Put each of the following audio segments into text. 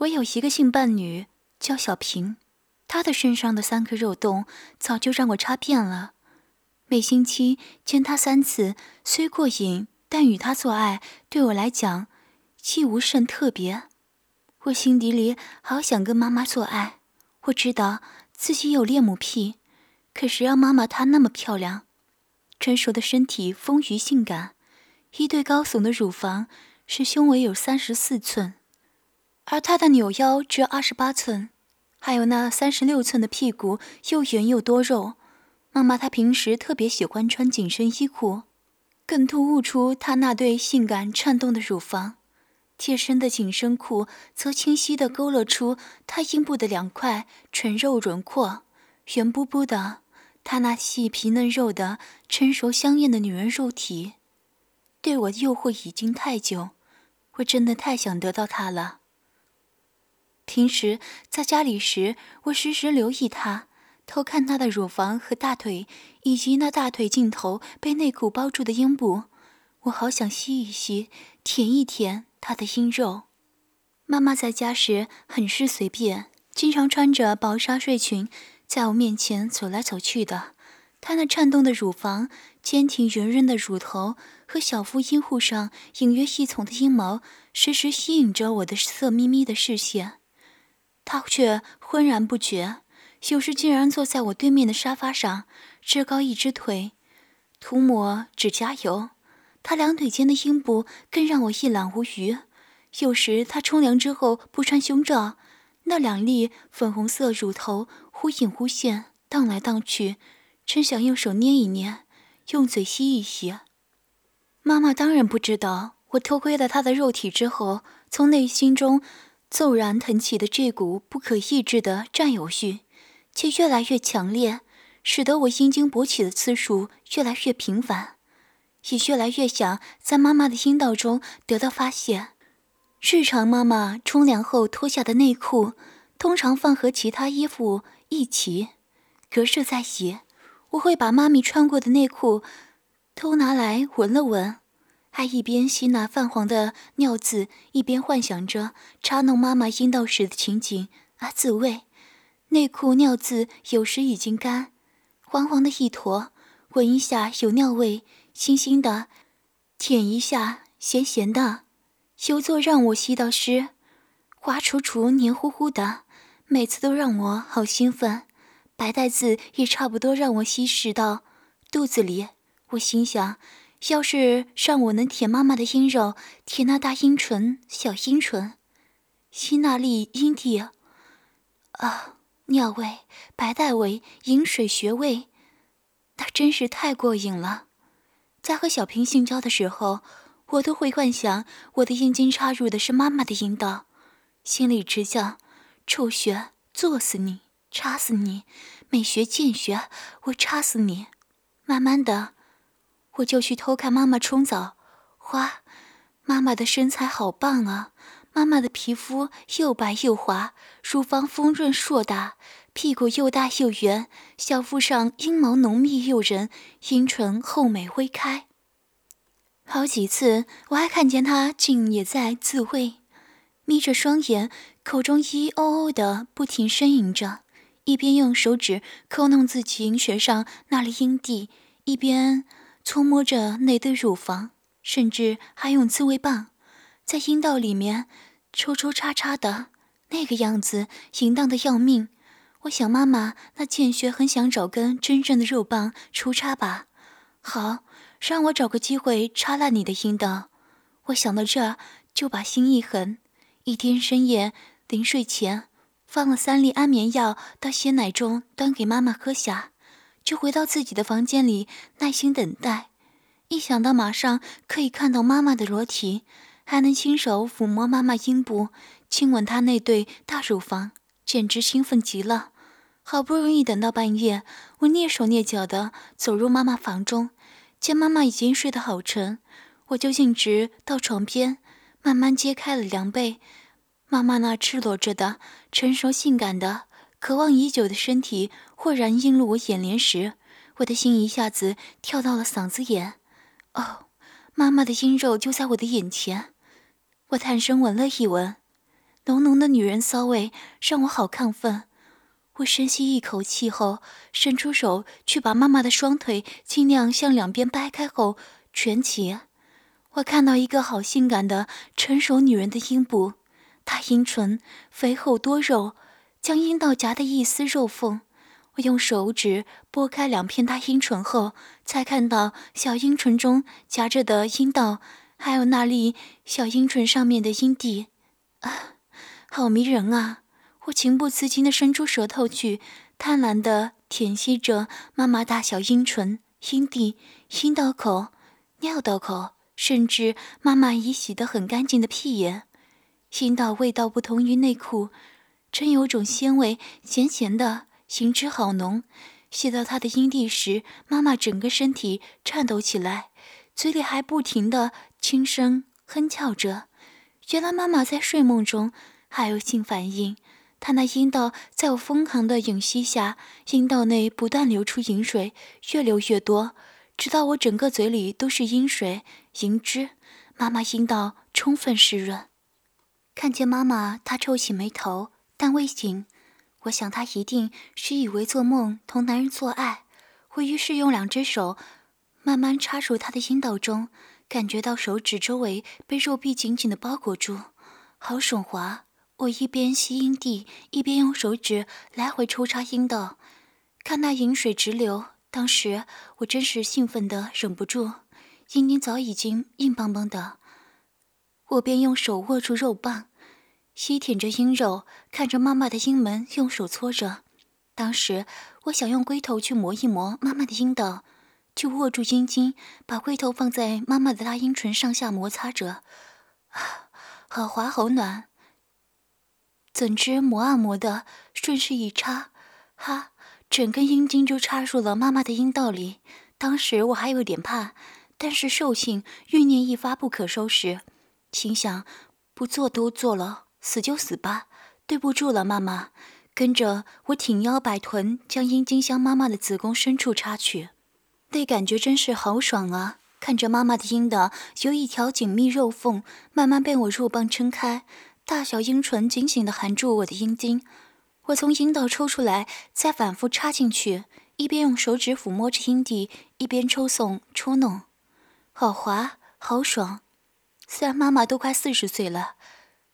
我有一个性伴侣，叫小平，她的身上的三颗肉洞早就让我插遍了。每星期见她三次，虽过瘾，但与她做爱对我来讲，既无甚特别。我心底里好想跟妈妈做爱。我知道自己有恋母癖，可是让妈妈她那么漂亮，成熟的身体丰腴性感，一对高耸的乳房，使胸围有三十四寸。而她的扭腰只有二十八寸，还有那三十六寸的屁股又圆又多肉。妈妈她平时特别喜欢穿紧身衣裤，更突兀出她那对性感颤动的乳房。贴身的紧身裤则清晰地勾勒出她阴部的两块纯肉轮廓，圆嘟嘟的。她那细皮嫩肉的成熟香艳的女人肉体，对我的诱惑已经太久，我真的太想得到她了。平时在家里时，我时时留意她，偷看她的乳房和大腿，以及那大腿尽头被内裤包住的阴部。我好想吸一吸，舔一舔她的阴肉。妈妈在家时很是随便，经常穿着薄纱睡裙，在我面前走来走去的。她那颤动的乳房、坚挺圆润的乳头和小腹阴户上隐约一丛的阴毛，时时吸引着我的色眯眯的视线。他却浑然不觉，有时竟然坐在我对面的沙发上，支高一只腿，涂抹指甲油。他两腿间的阴部更让我一览无余。有时他冲凉之后不穿胸罩，那两粒粉红色乳头忽隐忽现，荡来荡去，真想用手捏一捏，用嘴吸一吸。妈妈当然不知道，我偷窥了他的肉体之后，从内心中。骤然腾起的这股不可抑制的占有欲，却越来越强烈，使得我阴茎勃起的次数越来越频繁，也越来越想在妈妈的阴道中得到发泄。日常妈妈冲凉后脱下的内裤，通常放和其他衣服一起，隔日在洗。我会把妈咪穿过的内裤偷拿来闻了闻。还一边吸那泛黄的尿渍，一边幻想着插弄妈妈阴道时的情景啊自慰。内裤尿渍有时已经干，黄黄的一坨，闻一下有尿味，腥腥的；舔一下咸咸的，有做让我吸到湿，滑楚楚、黏糊糊的，每次都让我好兴奋。白带子也差不多让我吸食到肚子里，我心想。要是让我能舔妈妈的阴肉，舔那大阴唇、小阴唇，吸那粒阴蒂，啊，尿味、白带味、饮水穴味，那真是太过瘾了。在和小平性交的时候，我都会幻想我的阴茎插入的是妈妈的阴道，心里直叫：臭穴，作死你，插死你！美学贱学，我插死你！慢慢的。我就去偷看妈妈冲澡，哇，妈妈的身材好棒啊！妈妈的皮肤又白又滑，乳房丰润硕大，屁股又大又圆，小腹上阴毛浓密诱人，阴唇厚美微开。好几次我还看见她竟也在自慰，眯着双眼，口中咿哦哦的不停呻吟着，一边用手指抠弄自己阴穴上那粒阴蒂，一边。搓摸着那对乳房，甚至还用自慰棒在阴道里面抽抽插插的，那个样子淫荡的要命。我想妈妈那贱穴很想找根真正的肉棒出插吧。好，让我找个机会插烂你的阴道。我想到这儿，就把心一横。一天深夜临睡前，放了三粒安眠药到鲜奶中，端给妈妈喝下。就回到自己的房间里，耐心等待。一想到马上可以看到妈妈的裸体，还能亲手抚摸妈妈阴部、亲吻她那对大乳房，简直兴奋极了。好不容易等到半夜，我蹑手蹑脚地走入妈妈房中，见妈妈已经睡得好沉，我就径直到床边，慢慢揭开了凉被。妈妈那赤裸着的、成熟性感的。渴望已久的身体豁然映入我眼帘时，我的心一下子跳到了嗓子眼。哦，妈妈的阴肉就在我的眼前。我探身闻了一闻，浓浓的女人骚味让我好亢奋。我深吸一口气后，伸出手去把妈妈的双腿尽量向两边掰开后蜷起。我看到一个好性感的成熟女人的阴部，她阴唇肥厚多肉，将阴道夹的一丝肉缝。我用手指拨开两片大阴唇后，才看到小阴唇中夹着的阴道，还有那粒小阴唇上面的阴蒂，啊，好迷人啊！我情不自禁地伸出舌头去，贪婪地舔吸着妈妈大小阴唇、阴蒂、阴道口、尿道口，甚至妈妈已洗得很干净的屁眼。阴道味道不同于内裤，真有种鲜味，咸咸的。行汁好浓，吸到他的阴蒂时，妈妈整个身体颤抖起来，嘴里还不停的轻声哼叫着。原来妈妈在睡梦中还有性反应，她那阴道在我疯狂的吮吸下，阴道内不断流出饮水，越流越多，直到我整个嘴里都是阴水、银汁。妈妈阴道充分湿润，看见妈妈，她皱起眉头，但未醒。我想他一定是以为做梦同男人做爱，我于是用两只手慢慢插入他的阴道中，感觉到手指周围被肉壁紧紧的包裹住，好爽滑。我一边吸阴蒂，一边用手指来回抽插阴道，看那饮水直流。当时我真是兴奋的忍不住，阴茎早已经硬邦邦的，我便用手握住肉棒。吸舔着阴肉，看着妈妈的阴门，用手搓着。当时我想用龟头去磨一磨妈妈的阴道，就握住阴茎，把龟头放在妈妈的大阴唇上下摩擦着，啊，好滑好暖。怎知磨啊磨的，顺势一插，哈，整根阴茎就插入了妈妈的阴道里。当时我还有点怕，但是兽性欲念一发不可收拾，心想不做都做了。死就死吧，对不住了，妈妈。跟着我挺腰摆臀，将阴茎向妈妈的子宫深处插去，那感觉真是好爽啊！看着妈妈的阴道由一条紧密肉缝慢慢被我肉棒撑开，大小阴唇紧紧地含住我的阴茎，我从阴道抽出来，再反复插进去，一边用手指抚摸着阴蒂，一边抽送抽弄，好滑，好爽。虽然妈妈都快四十岁了。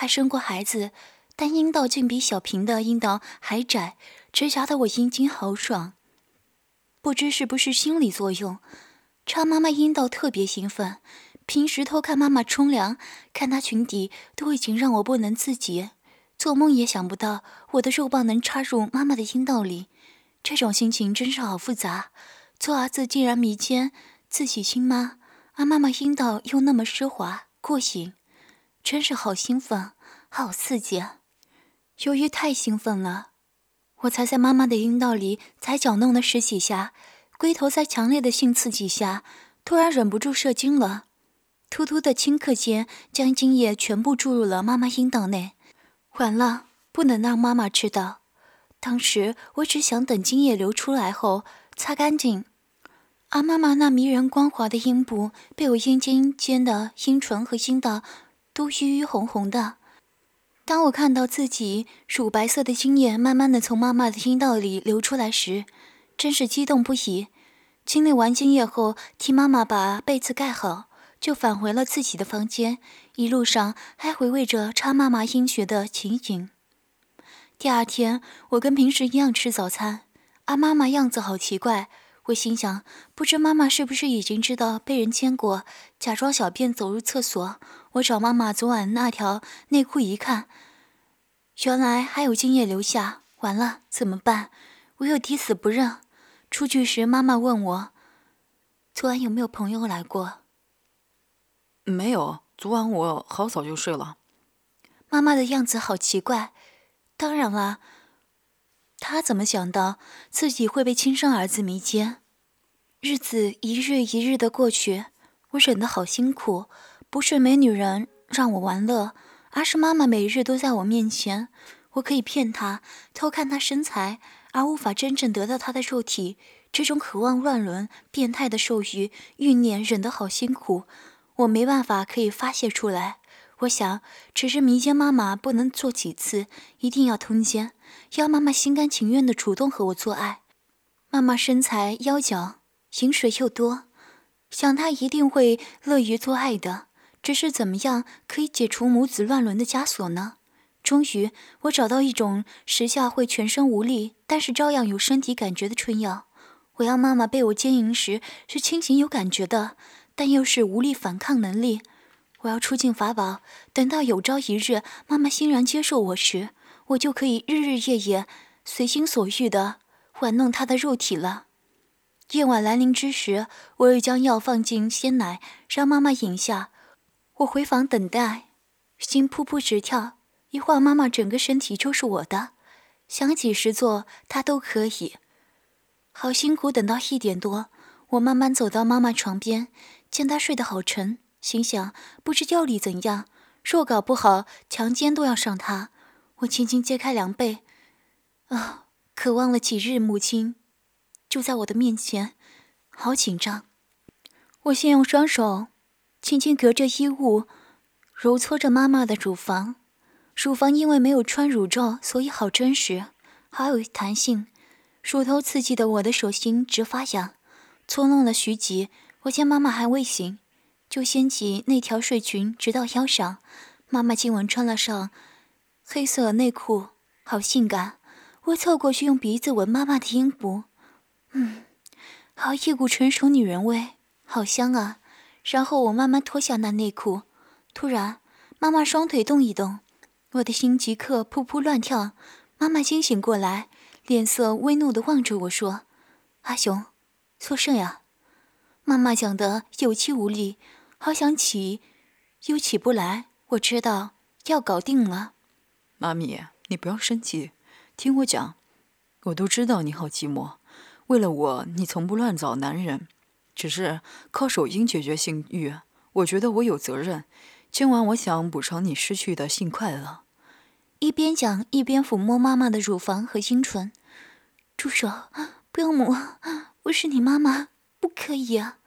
还生过孩子，但阴道竟比小平的阴道还窄，直夹得我阴茎好爽。不知是不是心理作用，插妈妈阴道特别兴奋。平时偷看妈妈冲凉，看她裙底，都已经让我不能自己。做梦也想不到我的肉棒能插入妈妈的阴道里，这种心情真是好复杂。做儿子竟然迷奸自己亲妈，而妈妈阴道又那么湿滑过瘾。真是好兴奋，好刺激！由于太兴奋了，我才在妈妈的阴道里踩脚弄了十几下，龟头在强烈的性刺激下，突然忍不住射精了。突突的顷刻间，将精液全部注入了妈妈阴道内。完了，不能让妈妈知道。当时我只想等精液流出来后擦干净，而妈妈那迷人光滑的阴部被我阴茎间的阴唇和阴道。都晕晕红红的。当我看到自己乳白色的精液慢慢的从妈妈的阴道里流出来时，真是激动不已。清理完精液后，替妈妈把被子盖好，就返回了自己的房间。一路上还回味着插妈妈阴穴的情景。第二天，我跟平时一样吃早餐，而妈妈样子好奇怪。我心想，不知妈妈是不是已经知道被人牵过，假装小便走入厕所。我找妈妈昨晚那条内裤一看，原来还有精液留下。完了，怎么办？我又抵死不认。出去时，妈妈问我，昨晚有没有朋友来过？没有，昨晚我好早就睡了。妈妈的样子好奇怪。当然啦，她怎么想到自己会被亲生儿子迷奸？日子一日一日的过去，我忍得好辛苦。不是没女人让我玩乐，而是妈妈每日都在我面前，我可以骗她，偷看她身材，而无法真正得到她的肉体。这种渴望乱伦、变态的兽欲欲念，忍得好辛苦，我没办法可以发泄出来。我想，只是迷奸妈妈不能做几次，一定要通奸，要妈妈心甘情愿的主动和我做爱。妈妈身材腰脚，饮水又多，想她一定会乐于做爱的。只是怎么样可以解除母子乱伦的枷锁呢？终于，我找到一种时下会全身无力，但是照样有身体感觉的春药。我要妈妈被我奸淫时是清醒有感觉的，但又是无力反抗能力。我要出尽法宝，等到有朝一日妈妈欣然接受我时，我就可以日日夜夜随心所欲的玩弄她的肉体了。夜晚来临之时，我又将药放进鲜奶，让妈妈饮下。我回房等待，心扑扑直跳。一会儿，妈妈整个身体就是我的，想几时做她都可以。好辛苦，等到一点多，我慢慢走到妈妈床边，见她睡得好沉。心想，不知药力怎样，若搞不好，强奸都要上她。我轻轻揭开凉被，啊，渴望了几日，母亲就在我的面前，好紧张。我先用双手轻轻隔着衣物，揉搓着妈妈的乳房。乳房因为没有穿乳罩，所以好真实，好有弹性。乳头刺激的我的手心直发痒。搓弄了许久，我见妈妈还未醒。就掀起那条睡裙，直到腰上。妈妈今晚穿了上黑色内裤，好性感。我凑过去用鼻子闻妈妈的阴部，嗯，好一股成熟女人味，好香啊。然后我慢慢脱下那内裤，突然妈妈双腿动一动，我的心即刻扑扑乱跳。妈妈惊醒过来，脸色微怒地望着我说：“阿雄，做甚呀？”妈妈讲得有气无力。好想起，又起不来。我知道要搞定了。妈咪，你不要生气，听我讲。我都知道你好寂寞，为了我，你从不乱找男人。只是靠手淫解决性欲，我觉得我有责任。今晚我想补偿你失去的性快乐。一边讲一边抚摸妈妈的乳房和阴唇。住手！不要摸，我是你妈妈，不可以啊。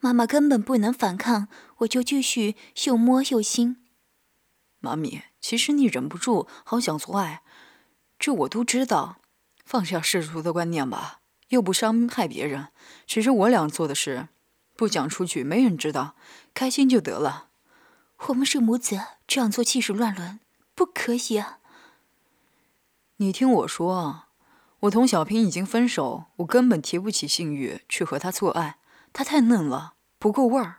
妈妈根本不能反抗，我就继续又摸又亲。妈咪，其实你忍不住好想做爱，这我都知道。放下世俗的观念吧，又不伤害别人，只是我俩做的事，不讲出去没人知道，开心就得了。我们是母子，这样做即是乱伦，不可以啊！你听我说，我同小平已经分手，我根本提不起性欲去和他做爱，他太嫩了。不够味儿。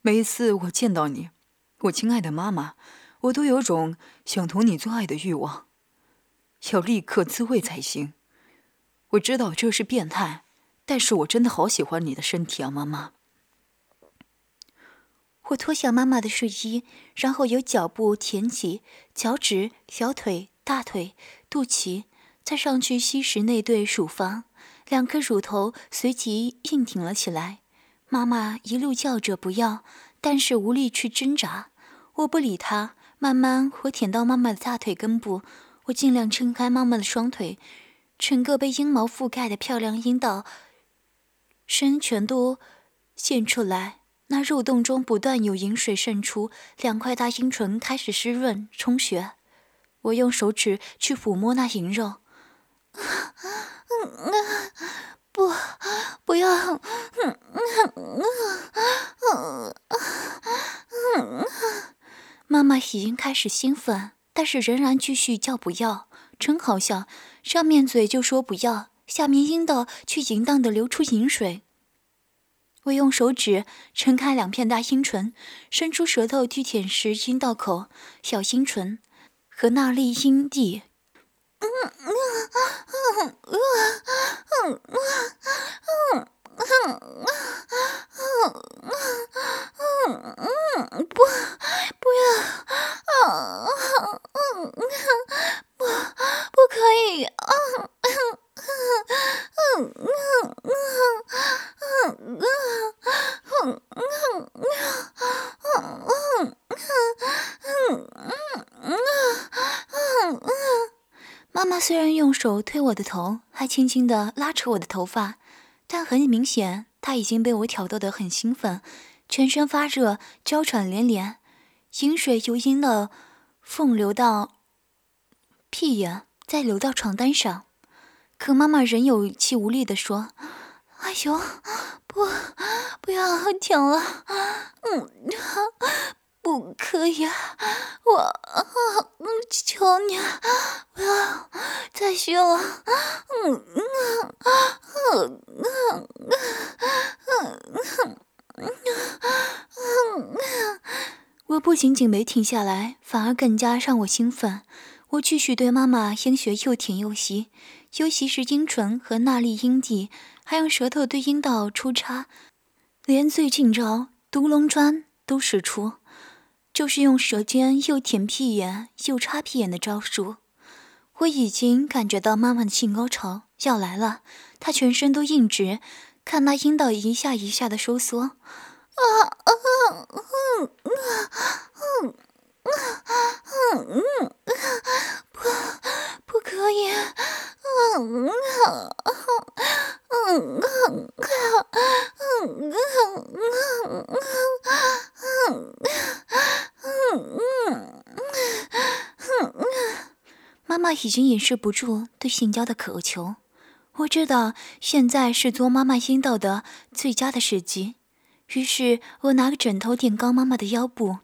每一次我见到你，我亲爱的妈妈，我都有种想同你做爱的欲望，要立刻自慰才行。我知道这是变态，但是我真的好喜欢你的身体啊，妈妈。我脱下妈妈的睡衣，然后由脚部舔起，脚趾、小腿、大腿、肚脐，再上去吸食那对乳房，两颗乳头随即硬挺了起来。妈妈一路叫着不要，但是无力去挣扎。我不理她，慢慢我舔到妈妈的大腿根部，我尽量撑开妈妈的双腿，整个被阴毛覆盖的漂亮阴道，身全都现出来。那肉洞中不断有饮水渗出，两块大阴唇开始湿润充血。我用手指去抚摸那淫肉。不，不要！妈妈已经开始兴奋，但是仍然继续叫不要，真好笑，上面嘴就说不要，下面阴道却淫荡的流出淫水。我用手指撑开两片大阴唇，伸出舌头去舔舐阴道口、小阴唇和那粒阴蒂。嗯嗯嗯嗯嗯嗯嗯。嗯嗯嗯嗯不，不要，不，不可以！妈妈虽然用手推我的头，还轻轻的拉扯我的头发。但很明显，他已经被我挑逗得很兴奋，全身发热，娇喘连连，饮水又因了，缝流到屁眼，再流到床单上。可妈妈仍有气无力地说：“哎呦，不，不要停了，嗯，不可以，我，求你，不要再凶了，嗯嗯啊啊。” 我不仅仅没停下来，反而更加让我兴奋。我继续对妈妈阴穴又舔又吸，尤其是阴唇和那粒阴蒂，还用舌头对阴道出插，连最近招毒龙砖都使出，就是用舌尖又舔屁眼又插屁眼的招数。我已经感觉到妈妈的性高潮要来了，她全身都硬直，看那阴道一下一下的收缩。啊啊嗯嗯嗯嗯嗯不已经掩饰不住对性交的渴求，我知道现在是做妈妈阴道的最佳的时机。于是我拿个枕头垫高妈妈的腰部，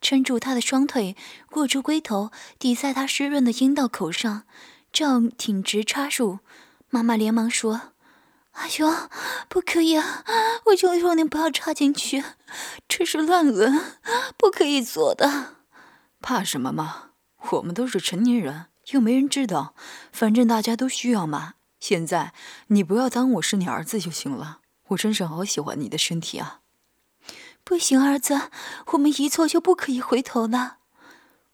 撑住她的双腿，握住龟头抵在她湿润的阴道口上，正挺直插入。妈妈连忙说：“哎呦，不可以啊！我求求你不要插进去，这是乱伦，不可以做的。”怕什么嘛？我们都是成年人，又没人知道，反正大家都需要嘛。现在你不要当我是你儿子就行了。我真是好喜欢你的身体啊！不行，儿子，我们一错就不可以回头了。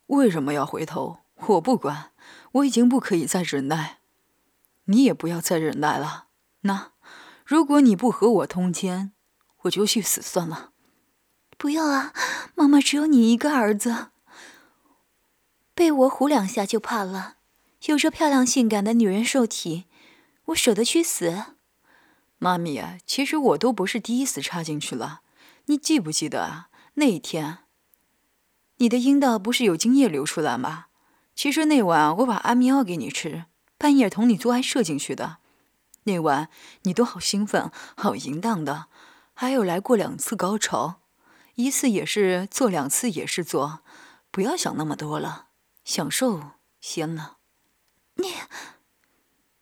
为什么要回头？我不管，我已经不可以再忍耐。你也不要再忍耐了。那，如果你不和我通奸，我就去死算了。不要啊，妈妈只有你一个儿子，被我唬两下就怕了。有着漂亮性感的女人肉体，我舍得去死？妈咪啊，其实我都不是第一次插进去了，你记不记得啊？那一天，你的阴道不是有精液流出来吗？其实那晚我把安眠药给你吃，半夜同你做爱射进去的。那晚你都好兴奋，好淫荡的，还有来过两次高潮，一次也是做，两次也是做，不要想那么多了，享受先了。你。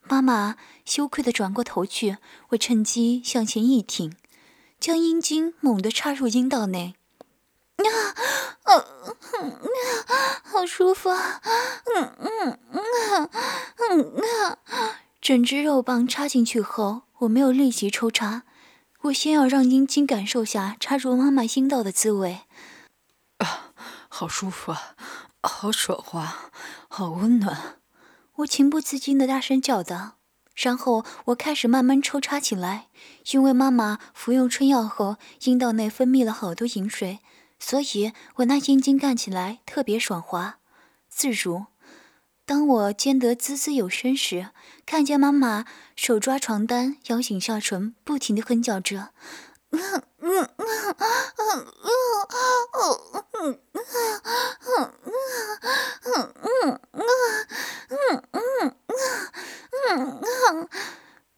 妈妈羞愧的转过头去，我趁机向前一挺，将阴茎猛地插入阴道内。啊，啊，好舒服啊！嗯嗯嗯嗯啊！整只肉棒插进去后，我没有立即抽插，我先要让阴茎感受下插入妈妈阴道的滋味。啊，好舒服啊，好爽滑，好温暖。我情不自禁地大声叫道，然后我开始慢慢抽插起来。因为妈妈服用春药后，阴道内分泌了好多饮水，所以我那阴茎干起来特别爽滑、自如。当我尖得滋滋有声时，看见妈妈手抓床单，咬紧下唇，不停地哼叫着。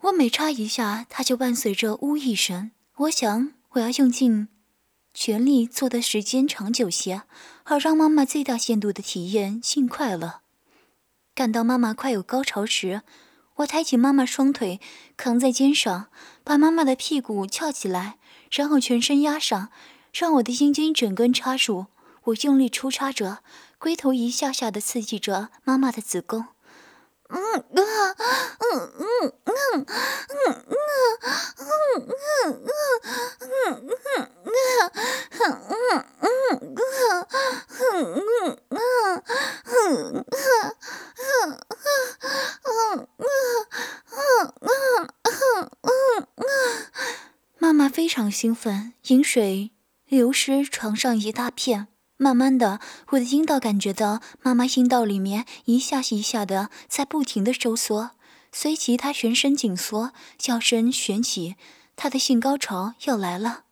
我每插一下，它就伴随着呜一声。我想，我要用尽全力做的时间长久些，好让妈妈最大限度的体验性快乐。感到妈妈快有高潮时，我抬起妈妈双腿扛在肩上，把妈妈的屁股翘起来，然后全身压上，让我的阴茎整根插入。我用力抽插着，龟头一下下的刺激着妈妈的子宫。嗯啊嗯嗯嗯嗯嗯嗯嗯嗯嗯嗯嗯妈妈非常兴奋，饮水流失床上一大片。慢慢的，我的阴道感觉到妈妈阴道里面一下一下的在不停的收缩，随即她全身紧缩，叫声旋起，她的性高潮要来了。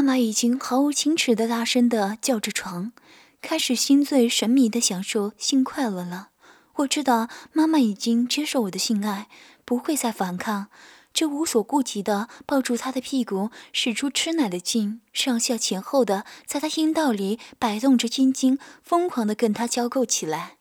妈妈已经毫无矜持的大声的叫着床，开始心醉神迷的享受性快乐了。我知道妈妈已经接受我的性爱，不会再反抗。就无所顾忌地抱住他的屁股，使出吃奶的劲，上下前后的在他阴道里摆动着阴茎，疯狂地跟他交媾起来。